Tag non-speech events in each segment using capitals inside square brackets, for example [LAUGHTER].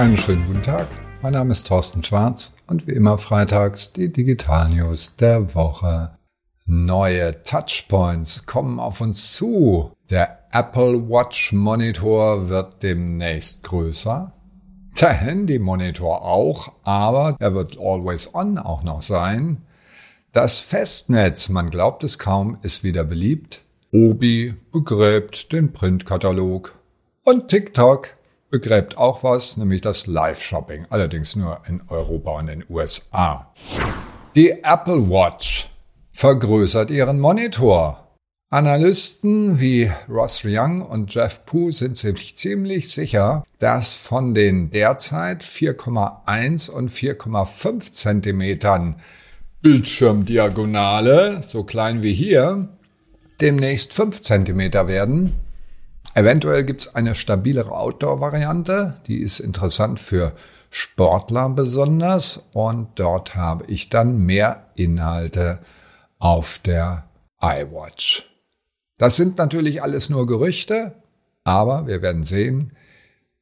Einen schönen guten Tag. Mein Name ist Thorsten Schwarz und wie immer freitags die Digital News der Woche. Neue Touchpoints kommen auf uns zu. Der Apple Watch Monitor wird demnächst größer. Der Handy Monitor auch, aber er wird always on auch noch sein. Das Festnetz, man glaubt es kaum, ist wieder beliebt. Obi begräbt den Printkatalog. Und TikTok begräbt auch was, nämlich das Live-Shopping, allerdings nur in Europa und in den USA. Die Apple Watch vergrößert ihren Monitor. Analysten wie Ross Young und Jeff Poo sind ziemlich, ziemlich sicher, dass von den derzeit 4,1 und 4,5 Zentimetern Bildschirmdiagonale, so klein wie hier, demnächst 5 Zentimeter werden Eventuell gibt es eine stabilere Outdoor-Variante, die ist interessant für Sportler besonders und dort habe ich dann mehr Inhalte auf der iWatch. Das sind natürlich alles nur Gerüchte, aber wir werden sehen,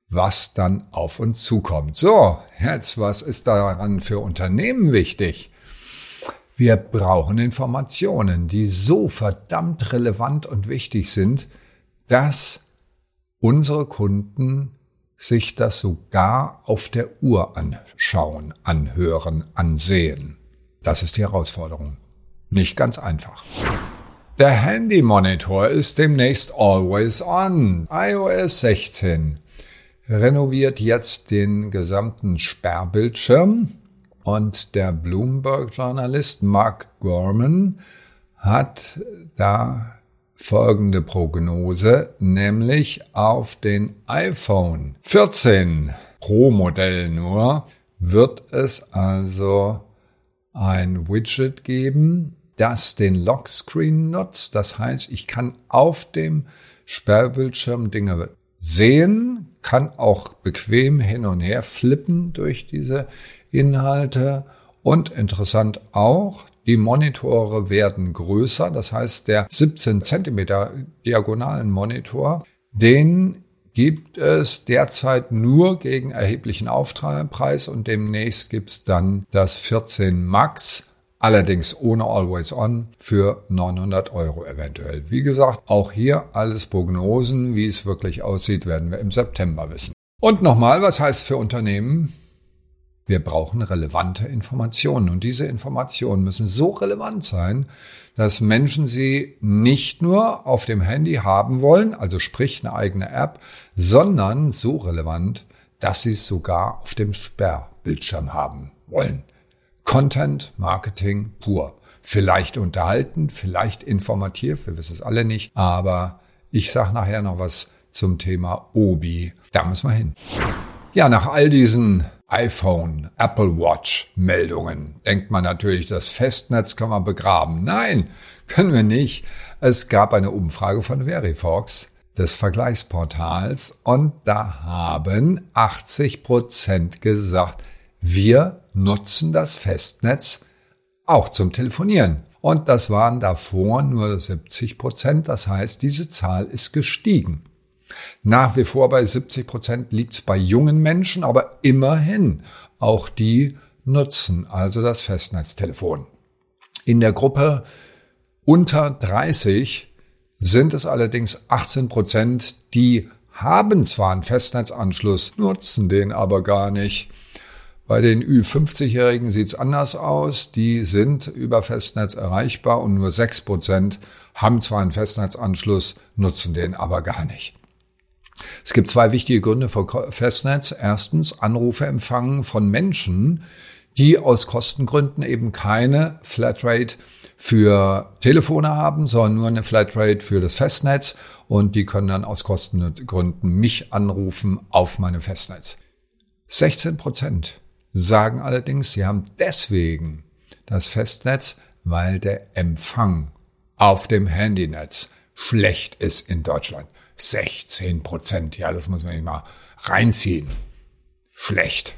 was dann auf uns zukommt. So, jetzt, was ist daran für Unternehmen wichtig? Wir brauchen Informationen, die so verdammt relevant und wichtig sind, dass unsere Kunden sich das sogar auf der Uhr anschauen, anhören, ansehen. Das ist die Herausforderung. Nicht ganz einfach. Der Handy Monitor ist demnächst always on. iOS 16 renoviert jetzt den gesamten Sperrbildschirm und der Bloomberg-Journalist Mark Gorman hat da folgende Prognose, nämlich auf den iPhone 14 Pro Modell nur wird es also ein Widget geben, das den Lockscreen nutzt. Das heißt, ich kann auf dem Sperrbildschirm Dinge sehen, kann auch bequem hin und her flippen durch diese Inhalte und interessant auch, die Monitore werden größer, das heißt der 17 Zentimeter diagonalen Monitor, den gibt es derzeit nur gegen erheblichen Aufpreis und demnächst gibt's dann das 14 Max, allerdings ohne Always On für 900 Euro eventuell. Wie gesagt, auch hier alles Prognosen, wie es wirklich aussieht, werden wir im September wissen. Und nochmal, was heißt für Unternehmen? Wir brauchen relevante Informationen und diese Informationen müssen so relevant sein, dass Menschen sie nicht nur auf dem Handy haben wollen, also sprich eine eigene App, sondern so relevant, dass sie es sogar auf dem Sperrbildschirm haben wollen. Content Marketing pur. Vielleicht unterhalten, vielleicht informativ, wir wissen es alle nicht, aber ich sage nachher noch was zum Thema Obi. Da müssen wir hin. Ja, nach all diesen iPhone, Apple Watch Meldungen. Denkt man natürlich, das Festnetz kann man begraben. Nein, [LAUGHS] können wir nicht. Es gab eine Umfrage von Verifox des Vergleichsportals und da haben 80 Prozent gesagt, wir nutzen das Festnetz auch zum Telefonieren. Und das waren davor nur 70 Prozent. Das heißt, diese Zahl ist gestiegen. Nach wie vor bei 70 Prozent liegt es bei jungen Menschen, aber immerhin auch die nutzen also das Festnetztelefon. In der Gruppe unter 30 sind es allerdings 18 Prozent, die haben zwar einen Festnetzanschluss, nutzen den aber gar nicht. Bei den Ü50-Jährigen sieht's anders aus. Die sind über Festnetz erreichbar und nur 6 Prozent haben zwar einen Festnetzanschluss, nutzen den aber gar nicht. Es gibt zwei wichtige Gründe für Festnetz. Erstens Anrufe empfangen von Menschen, die aus Kostengründen eben keine Flatrate für Telefone haben, sondern nur eine Flatrate für das Festnetz und die können dann aus Kostengründen mich anrufen auf meine Festnetz. 16 Prozent sagen allerdings, sie haben deswegen das Festnetz, weil der Empfang auf dem Handynetz schlecht ist in Deutschland. 16 Prozent. Ja, das muss man nicht mal reinziehen. Schlecht.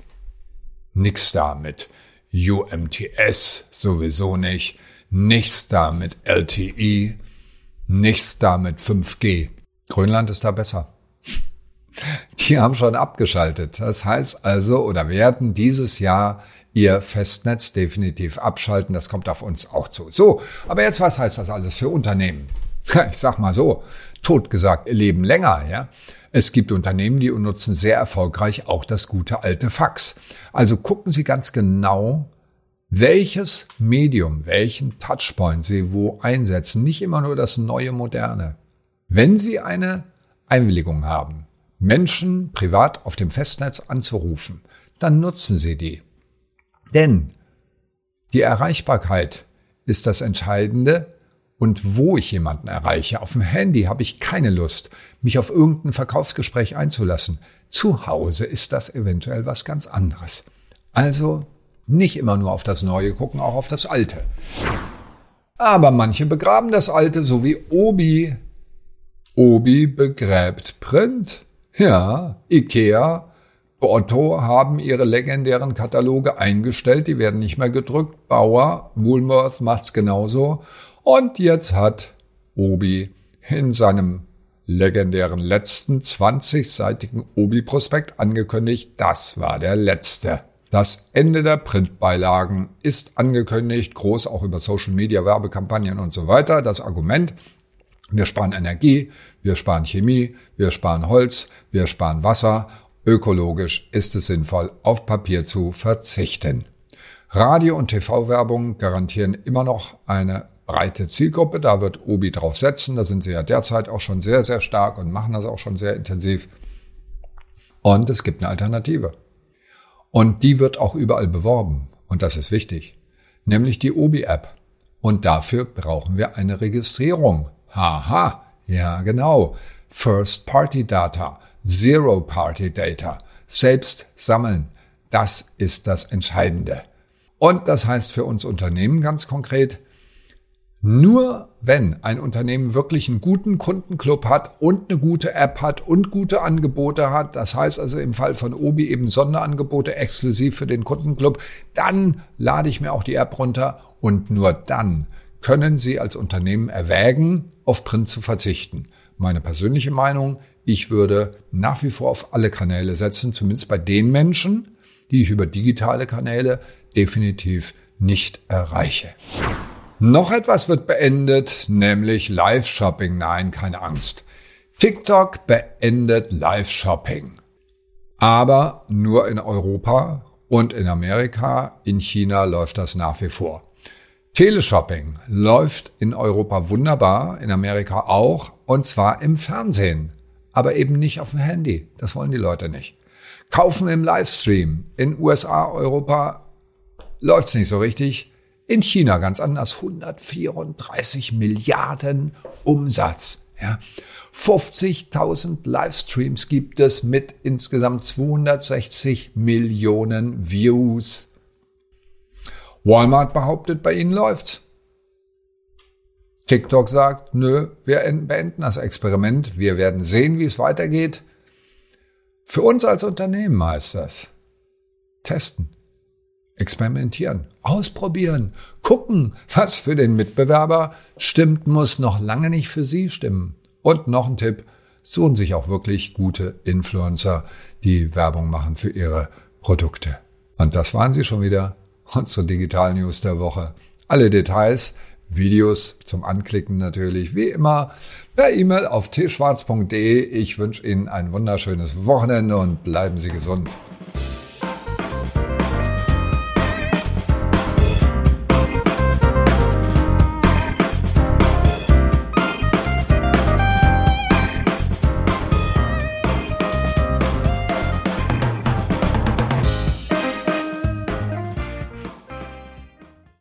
Nix da mit UMTS, sowieso nicht. Nichts da mit LTE. Nichts da mit 5G. Grönland ist da besser. die haben schon abgeschaltet. Das heißt also, oder werden dieses Jahr ihr Festnetz definitiv abschalten. Das kommt auf uns auch zu. So, aber jetzt, was heißt das alles für Unternehmen? [LAUGHS] Ich sag mal so, totgesagt, leben länger, ja. Es gibt Unternehmen, die nutzen sehr erfolgreich auch das gute alte Fax. Also gucken Sie ganz genau, welches Medium, welchen Touchpoint Sie wo einsetzen. Nicht immer nur das neue Moderne. Wenn Sie eine Einwilligung haben, Menschen privat auf dem Festnetz anzurufen, dann nutzen Sie die. Denn die Erreichbarkeit ist das Entscheidende und wo ich jemanden erreiche. Auf dem Handy habe ich keine Lust, mich auf irgendein Verkaufsgespräch einzulassen. Zu Hause ist das eventuell was ganz anderes. Also nicht immer nur auf das Neue gucken, auch auf das Alte. Aber manche begraben das Alte, so wie Obi. Obi begräbt Print. Ja, Ikea Otto haben ihre legendären Kataloge eingestellt, die werden nicht mehr gedrückt. Bauer, Woolworth macht's genauso. Und jetzt hat Obi in seinem legendären letzten 20-seitigen Obi-Prospekt angekündigt, das war der letzte. Das Ende der Printbeilagen ist angekündigt, groß auch über Social Media, Werbekampagnen und so weiter. Das Argument, wir sparen Energie, wir sparen Chemie, wir sparen Holz, wir sparen Wasser Ökologisch ist es sinnvoll, auf Papier zu verzichten. Radio- und TV-Werbung garantieren immer noch eine breite Zielgruppe. Da wird Obi drauf setzen. Da sind sie ja derzeit auch schon sehr, sehr stark und machen das auch schon sehr intensiv. Und es gibt eine Alternative. Und die wird auch überall beworben. Und das ist wichtig. Nämlich die Obi-App. Und dafür brauchen wir eine Registrierung. Haha. Ja, genau. First-Party-Data. Zero-Party-Data selbst sammeln. Das ist das Entscheidende. Und das heißt für uns Unternehmen ganz konkret, nur wenn ein Unternehmen wirklich einen guten Kundenclub hat und eine gute App hat und gute Angebote hat, das heißt also im Fall von Obi eben Sonderangebote exklusiv für den Kundenclub, dann lade ich mir auch die App runter und nur dann können Sie als Unternehmen erwägen, auf Print zu verzichten. Meine persönliche Meinung, ich würde nach wie vor auf alle Kanäle setzen, zumindest bei den Menschen, die ich über digitale Kanäle definitiv nicht erreiche. Noch etwas wird beendet, nämlich Live-Shopping. Nein, keine Angst. TikTok beendet Live-Shopping. Aber nur in Europa und in Amerika. In China läuft das nach wie vor. Teleshopping läuft in Europa wunderbar, in Amerika auch, und zwar im Fernsehen aber eben nicht auf dem Handy. Das wollen die Leute nicht. Kaufen im Livestream. In USA, Europa läuft's nicht so richtig. In China ganz anders. 134 Milliarden Umsatz. Ja. 50.000 Livestreams gibt es mit insgesamt 260 Millionen Views. Walmart behauptet, bei ihnen läuft's. TikTok sagt, nö, wir beenden das Experiment, wir werden sehen, wie es weitergeht. Für uns als Unternehmen heißt das testen, experimentieren, ausprobieren, gucken, was für den Mitbewerber stimmt, muss noch lange nicht für Sie stimmen. Und noch ein Tipp, suchen sich auch wirklich gute Influencer, die Werbung machen für ihre Produkte. Und das waren sie schon wieder, unsere Digital News der Woche. Alle Details Videos zum Anklicken natürlich wie immer per E-Mail auf tschwarz.de. Ich wünsche Ihnen ein wunderschönes Wochenende und bleiben Sie gesund.